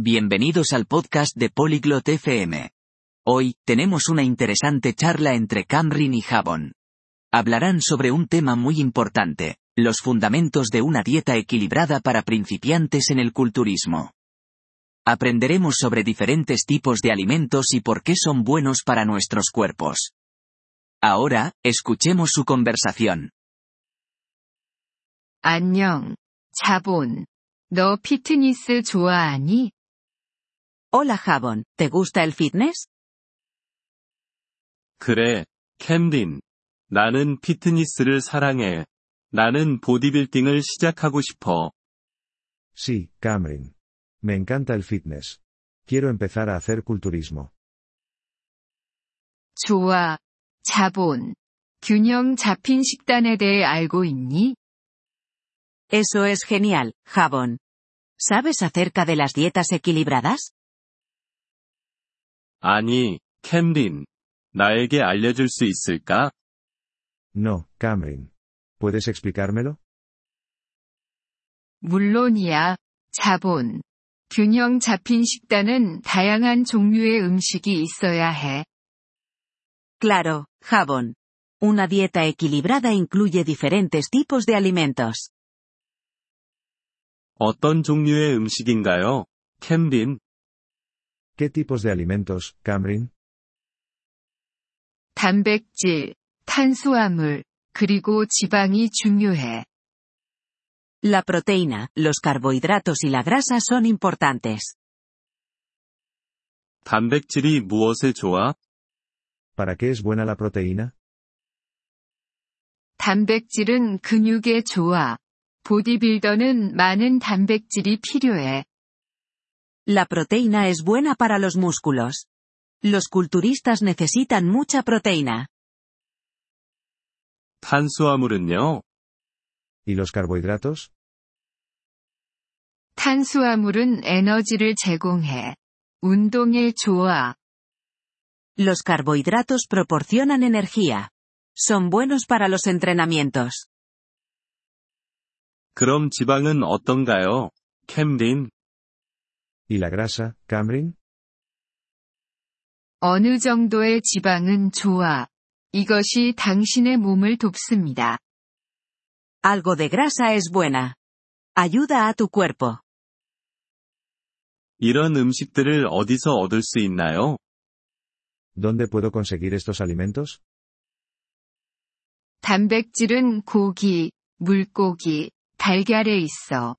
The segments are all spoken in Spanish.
Bienvenidos al podcast de Polyglot FM. Hoy, tenemos una interesante charla entre Camrin y Javon. Hablarán sobre un tema muy importante, los fundamentos de una dieta equilibrada para principiantes en el culturismo. Aprenderemos sobre diferentes tipos de alimentos y por qué son buenos para nuestros cuerpos. Ahora, escuchemos su conversación. 안녕, 자본. 너 피트니스 좋아하니? Hola Javon, ¿te gusta el fitness? 그래, 캠린. 나는 피트니스를 사랑해. 나는 보디빌딩을 시작하고 싶어. Sí, Cameron. Me encanta el fitness. Quiero empezar a hacer culturismo. 좋아, 자본. 균형 잡힌 식단에 대해 알고 있니? Eso es genial, Javon. ¿Sabes acerca de las dietas equilibradas? 아니, 캠린. 나에게 알려줄 수 있을까? No, Cameron. ¿Puedes explicármelo? 물론이야, 자본. 균형 잡힌 식단은 다양한 종류의 음식이 있어야 해. Claro, Javon. Una dieta equilibrada incluye diferentes tipos de alimentos. 어떤 종류의 음식인가요? 캠린. ¿Qué tipos de alimentos, Cameron? 단백질, 탄수화물, 그리고 지방이 중요해. La proteína, los carbohidratos y la grasa son importantes. 단백질이 무엇에 좋아? ¿Para qué es buena la proteína? 단백질은 근육에 좋아. 보디빌더는 많은 단백질이 필요해. La proteína es buena para los músculos. Los culturistas necesitan mucha proteína. 탄수화물은요? ¿Y los carbohidratos? 탄수화물은 에너지를 제공해. 운동에 좋아. Los carbohidratos proporcionan energía. Son buenos para los entrenamientos. 그럼 지방은 어떤가요? 캠린. ¿Y la grasa, Cameron? 어느 정도의 지방은 좋아. 이것이 당신의 몸을 돕습니다. Algo de grasa es buena. Ayuda a tu cuerpo. 이런 음식들을 어디서 얻을 수 있나요? ¿Dónde puedo conseguir estos alimentos? 단백질은 고기, 물고기, 달걀에 있어.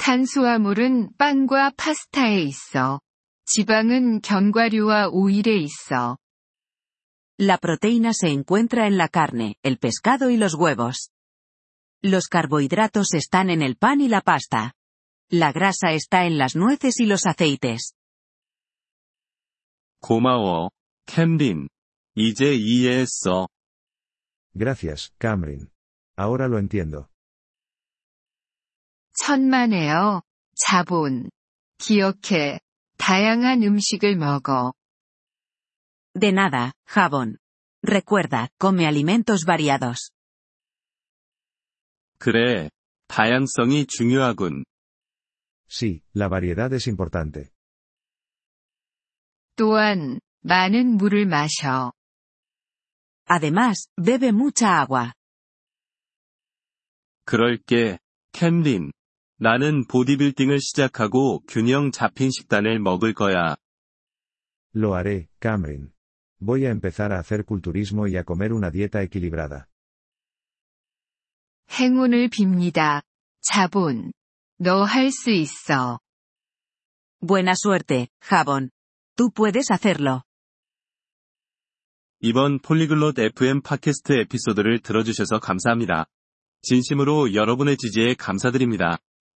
탄수화물은 빵과 파스타에 있어. 지방은 견과류와 오일에 있어. La proteína se encuentra en la carne, el pescado y los huevos. Los carbohidratos están en el pan y la pasta. La grasa está en las nueces y los aceites. 고마워, 캠린. 이제 이해했어. Gracias, Cameron. Ahora lo entiendo. 천만에요. 자본. 기억해. 다양한 음식을 먹어. De nada, Javon. Recuerda, come alimentos variados. 그래, 다양성이 중요하군. Sí, la variedad es importante. 또한, 많은 물을 마셔. Además, bebe mucha agua. 그럴게, 캠린. 나는 보디빌딩을 시작하고 균형 잡힌 식단을 먹을 거야. Lo haré, Cameron. Voy a empezar a hacer culturismo y a comer una dieta equilibrada. 행운을 빕니다. 자본. 너 할 수 있어. Buena suerte, Javon. Tú puedes hacerlo. 이번 폴리글롯 FM 팟캐스트 에피소드를 들어주셔서 감사합니다. 진심으로 여러분의 지지에 감사드립니다.